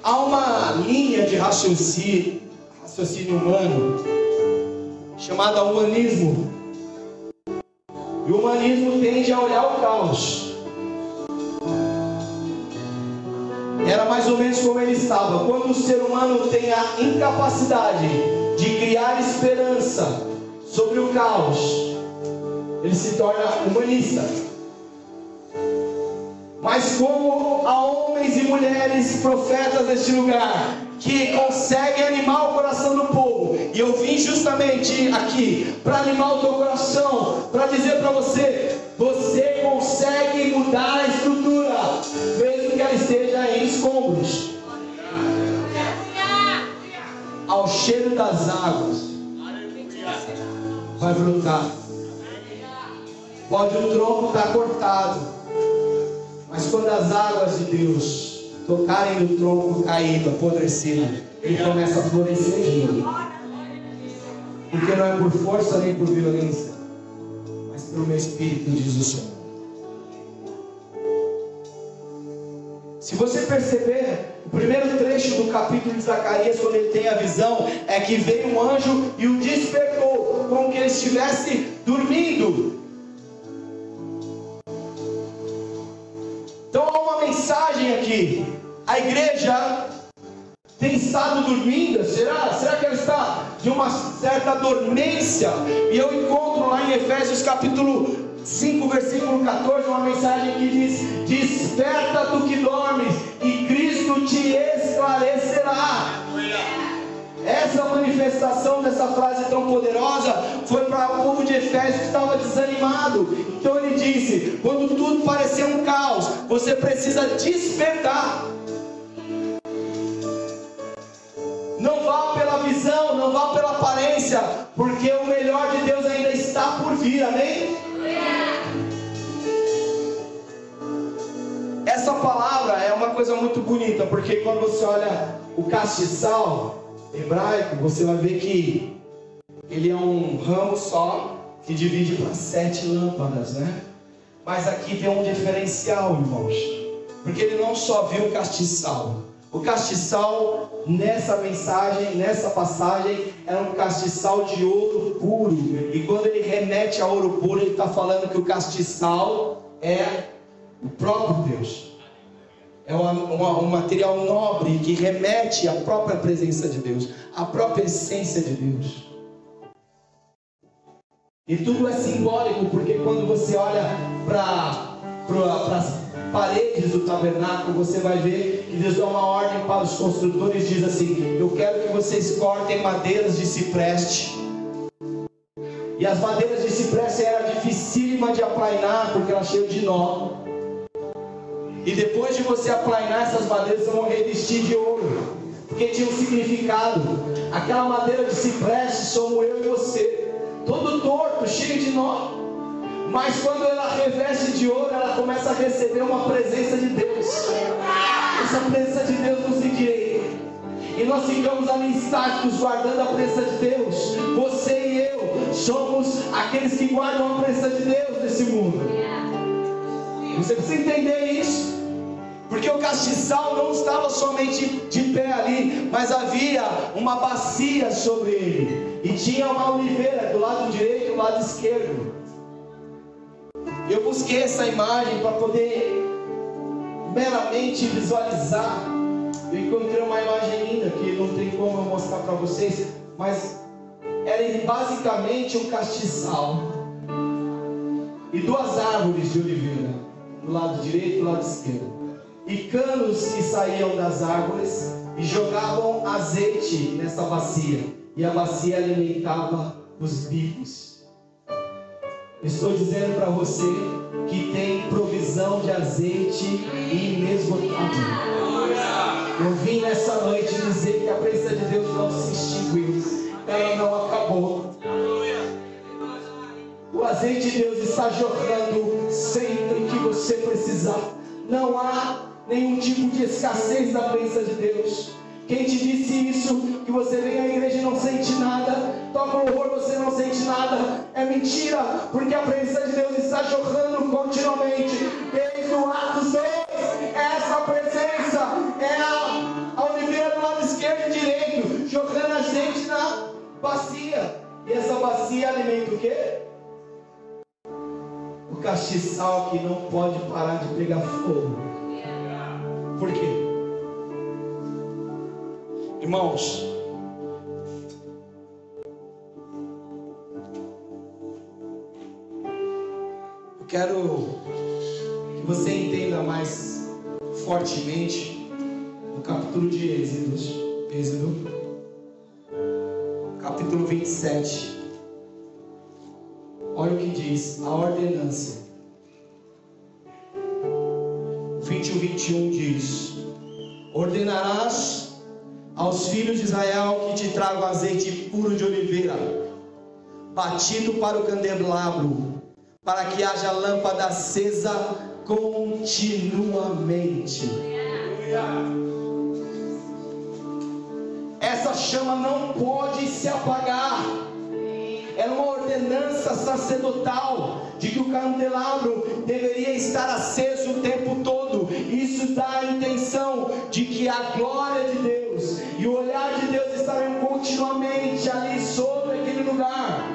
Há uma linha de raciocínio, raciocínio humano chamada humanismo. E o humanismo tende a olhar o caos era mais ou menos como ele estava. Quando o ser humano tem a incapacidade de criar esperança sobre o caos, ele se torna humanista. Mas como há homens e mulheres profetas deste lugar que conseguem animar o coração do povo. E eu vim justamente aqui para animar o teu coração, para dizer para você: você consegue mudar a estrutura, mesmo que ela esteja em escombros. Ao cheiro das águas, vai brotar. Pode o tronco estar cortado, mas quando as águas de Deus tocarem no tronco caído, apodrecido, ele começa a florescer de Porque não é por força nem por violência, mas pelo meu espírito, diz o Senhor. Se você perceber, o primeiro trecho do capítulo de Zacarias, quando ele tem a visão, é que veio um anjo e o despertou, como que ele estivesse dormindo. Então há uma mensagem aqui. A igreja tem estado dormindo? Será? Será que ela está de uma certa dormência? E eu encontro lá em Efésios capítulo 5, versículo 14, uma mensagem que diz: Desperta tu que dormes, e Cristo te esclarecerá. Essa manifestação dessa frase tão poderosa foi para o povo de Efésios que estava desanimado. Então ele disse: quando tudo parecia um caos, você precisa despertar. Não vá pela visão, não vá pela aparência, porque o melhor de Deus ainda está por vir, amém? Essa palavra é uma coisa muito bonita, porque quando você olha o castiçal, hebraico, você vai ver que ele é um ramo só que divide para sete lâmpadas, né? Mas aqui tem um diferencial, irmãos, porque ele não só viu o castiçal. O castiçal, nessa mensagem, nessa passagem, é um castiçal de ouro puro. E quando ele remete a ouro puro, ele está falando que o castiçal é o próprio Deus é uma, uma, um material nobre que remete à própria presença de Deus, à própria essência de Deus. E tudo é simbólico, porque quando você olha para as paredes do tabernáculo, você vai ver que Deus dá uma ordem para os construtores: diz assim, Eu quero que vocês cortem madeiras de cipreste. E as madeiras de cipreste era dificílima de aplainar, porque ela cheia de nó. E depois de você aplainar essas madeiras, vão revestir de ouro. Porque tinha um significado. Aquela madeira de cipreste somos eu e você. Todo torto, cheio de nó. Mas quando ela reveste de ouro, ela começa a receber uma presença de Deus. Essa presença de Deus nos endireita. E nós ficamos ali estáticos guardando a presença de Deus. Você e eu somos aqueles que guardam a presença de Deus nesse mundo. Você precisa entender isso. Porque o castiçal não estava somente de pé ali, mas havia uma bacia sobre ele. E tinha uma oliveira do lado direito e do lado esquerdo. Eu busquei essa imagem para poder meramente visualizar. Eu encontrei uma imagem linda que não tem como eu mostrar para vocês, mas era basicamente um castiçal e duas árvores de oliveira do lado direito e do lado esquerdo. E canos que saíam das árvores e jogavam azeite nessa bacia. E a bacia alimentava os bicos. Estou dizendo para você que tem provisão de azeite inesgotável. Eu vim nessa noite dizer que a presença de Deus não se extinguiu, ela não acabou. O azeite de Deus está jorrando sempre que você precisar. Não há nenhum tipo de escassez da presença de Deus. Quem te disse isso? Que você vem à igreja e não sente nada, toca horror, você não sente nada. É mentira, porque a presença de Deus está jorrando continuamente. Desde o Atos 2, essa presença é a, a oliveira do lado esquerdo e direito, jogando a gente na bacia. E essa bacia alimenta o quê? Castiçal que não pode parar de pegar fogo. Por quê? Irmãos, eu quero que você entenda mais fortemente capítulo de Êxodo, Êxodo, capítulo 27. Olha o que diz a ordenância. 20 e 21 diz: Ordenarás aos filhos de Israel que te tragam azeite puro de oliveira, batido para o candelabro, para que haja lâmpada acesa continuamente. Essa chama não pode se apagar. Sacerdotal de que o candelabro deveria estar aceso o tempo todo. Isso dá a intenção de que a glória de Deus e o olhar de Deus estarão continuamente ali sobre aquele lugar.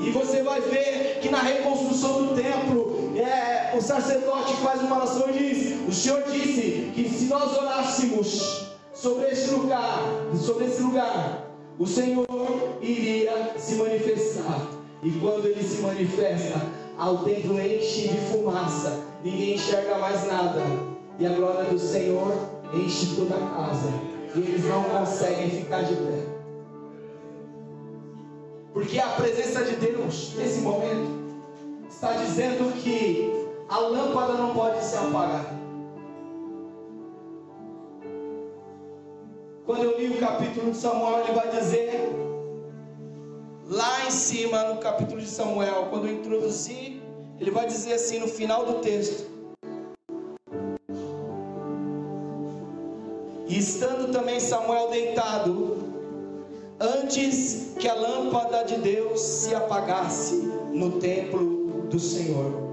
E você vai ver que na reconstrução do templo, é, o sacerdote faz uma oração e diz: O Senhor disse que se nós orássemos sobre esse lugar, sobre esse lugar, o Senhor iria se manifestar. E quando ele se manifesta, ao templo enche de fumaça, ninguém enxerga mais nada. E a glória do Senhor enche toda a casa. E eles não conseguem ficar de pé. Porque a presença de Deus, nesse momento, está dizendo que a lâmpada não pode se apagar. Quando eu li o capítulo de Samuel, ele vai dizer, lá em cima no capítulo de Samuel, quando eu introduzi, ele vai dizer assim no final do texto: E estando também Samuel deitado, antes que a lâmpada de Deus se apagasse no templo do Senhor.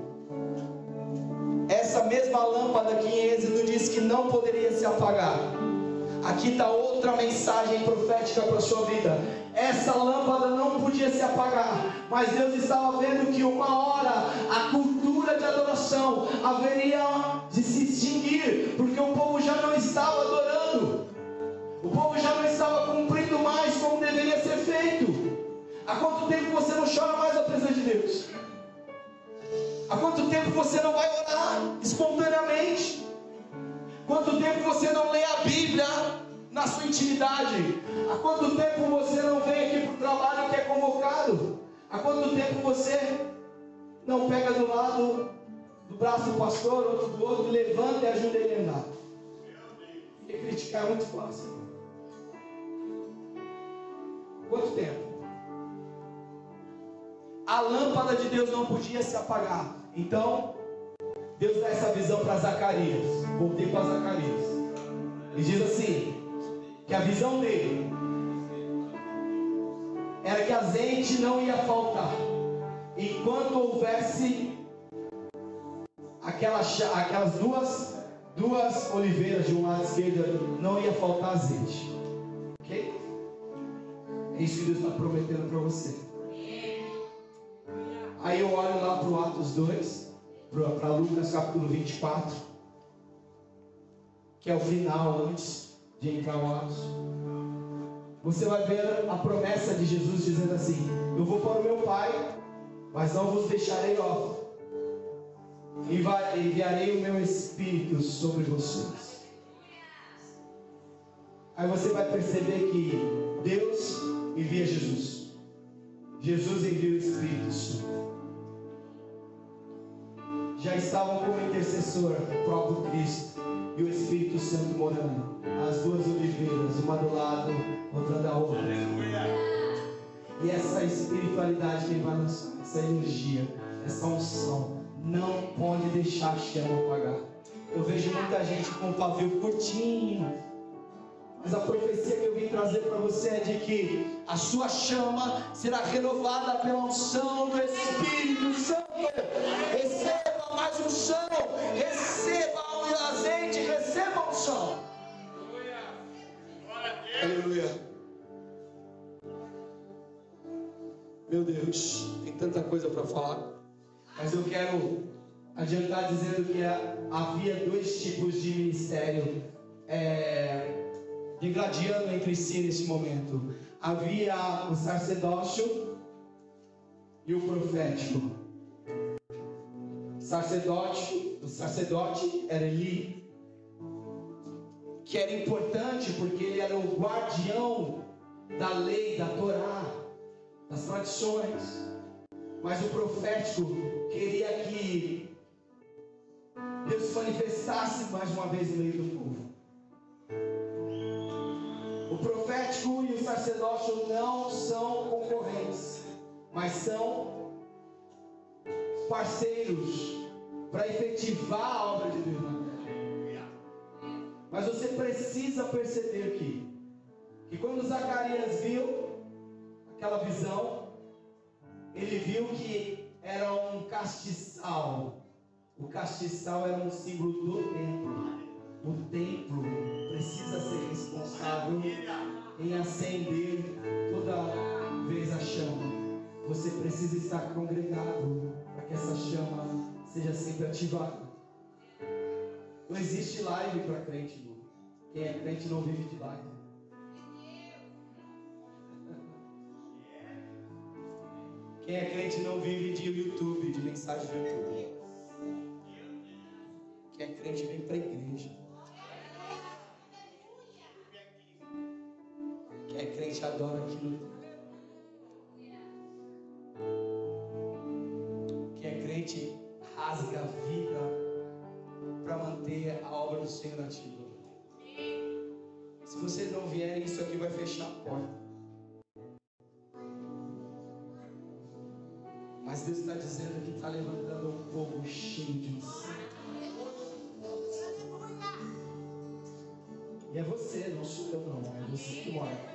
Essa mesma lâmpada que em Êxodo diz que não poderia se apagar. Aqui está outra mensagem profética para a sua vida. Essa lâmpada não podia se apagar, mas Deus estava vendo que uma hora a cultura de adoração haveria de se extinguir, porque o povo já não estava adorando, o povo já não estava cumprindo mais como deveria ser feito. Há quanto tempo você não chora mais a presença de Deus? Há quanto tempo você não vai orar espontaneamente? Quanto tempo você não lê a Bíblia na sua intimidade? Há quanto tempo você não vem aqui para o trabalho que é convocado? Há quanto tempo você não pega do lado do braço do pastor, outro do outro, levanta e ajuda ele a andar? Porque criticar é muito fácil. Quanto tempo? A lâmpada de Deus não podia se apagar. Então, Deus dá essa visão para Zacarias. Voltei para Zacarias. E diz assim: que a visão dele era que azeite não ia faltar. Enquanto houvesse aquelas, aquelas duas, duas oliveiras de um lado esquerdo, não ia faltar azeite. Ok? É isso que Deus está prometendo para você. Aí eu olho lá para o Atos 2 para Lucas capítulo 24, que é o final antes de Atos. Você vai ver a promessa de Jesus dizendo assim: Eu vou para o meu Pai, mas não vos deixarei órfão. Enviarei o meu Espírito sobre vocês. Aí você vai perceber que Deus envia Jesus. Jesus envia o Espírito já estavam como intercessor o próprio Cristo e o Espírito Santo morando. As duas oliveiras, uma do lado, outra da outra. E essa espiritualidade que vai lançar, essa energia, essa unção, não pode deixar a chama apagar. Eu vejo muita gente com o pavio curtinho. Mas a profecia que eu vim trazer para você é de que a sua chama será renovada pela unção do Espírito Santo. Receba mais unção, receba o azeite, receba a unção. Aleluia. Meu Deus, tem tanta coisa para falar. Mas eu quero adiantar dizendo que havia dois tipos de ministério é, degladiando entre si nesse momento. Havia o sacerdócio e o profético. Sacerdote, o sacerdote era Eli, que era importante porque ele era o guardião da lei, da Torá, das tradições. Mas o profético queria que Deus se manifestasse mais uma vez no meio do povo. Profético e o sacerdócio não são concorrentes, mas são parceiros para efetivar a obra de Deus na terra. Mas você precisa perceber que, que quando Zacarias viu aquela visão, ele viu que era um castiçal. O castiçal era um símbolo do templo. O templo precisa ser responsável em acender toda vez a chama. Você precisa estar congregado para que essa chama seja sempre ativada. Não existe live para crente, Lu. Quem é crente não vive de live. Quem é crente não vive de YouTube, de mensagem do YouTube. Quem é crente vem para a igreja. Quem é crente adora aquilo. Quem é crente rasga a vida para manter a obra do Senhor ativa. Se vocês não vierem, isso aqui vai fechar a porta. Mas Deus está dizendo que está levantando um povo cheio de unção. E é você, não sou eu não, é você que mora.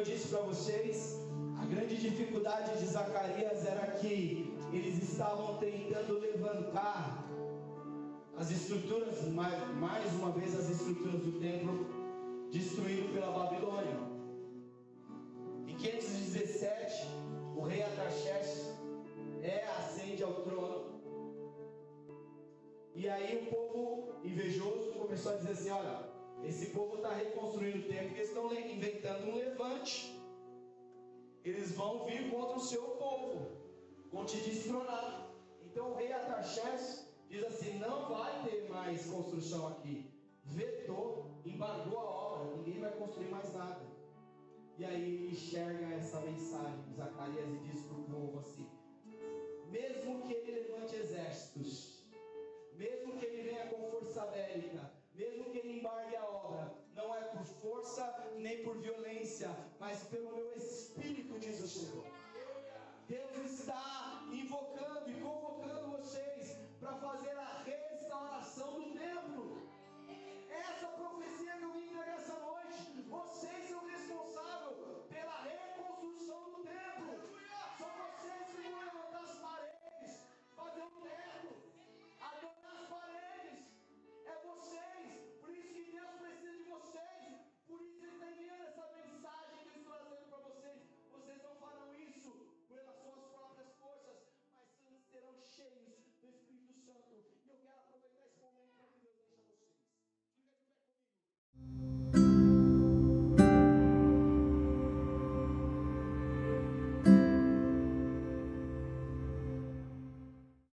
Eu disse para vocês, a grande dificuldade de Zacarias era que eles estavam tentando levantar as estruturas, mais, mais uma vez as estruturas do templo destruído pela Babilônia. Em 517, o rei Ataxerxes é, ascende ao trono. E aí o povo invejoso começou a dizer assim: olha, esse povo está reconstruindo o templo eles estão inventando um levante. Eles vão vir contra o seu povo, vão te destronar. Então o rei Ataxés diz assim: não vai ter mais construção aqui. Vetou, embargou a obra, ninguém vai construir mais nada. E aí ele enxerga essa mensagem de Zacarias e diz para o povo assim: mesmo que ele levante exércitos, mesmo que ele venha com força bélica, mesmo que ele embargue a obra, não é por força nem por violência, mas pelo meu espírito, diz o Senhor. Deus está invocando e convocando vocês para fazer a restauração do templo. Essa profecia que eu vim entregar essa noite, vocês são responsáveis.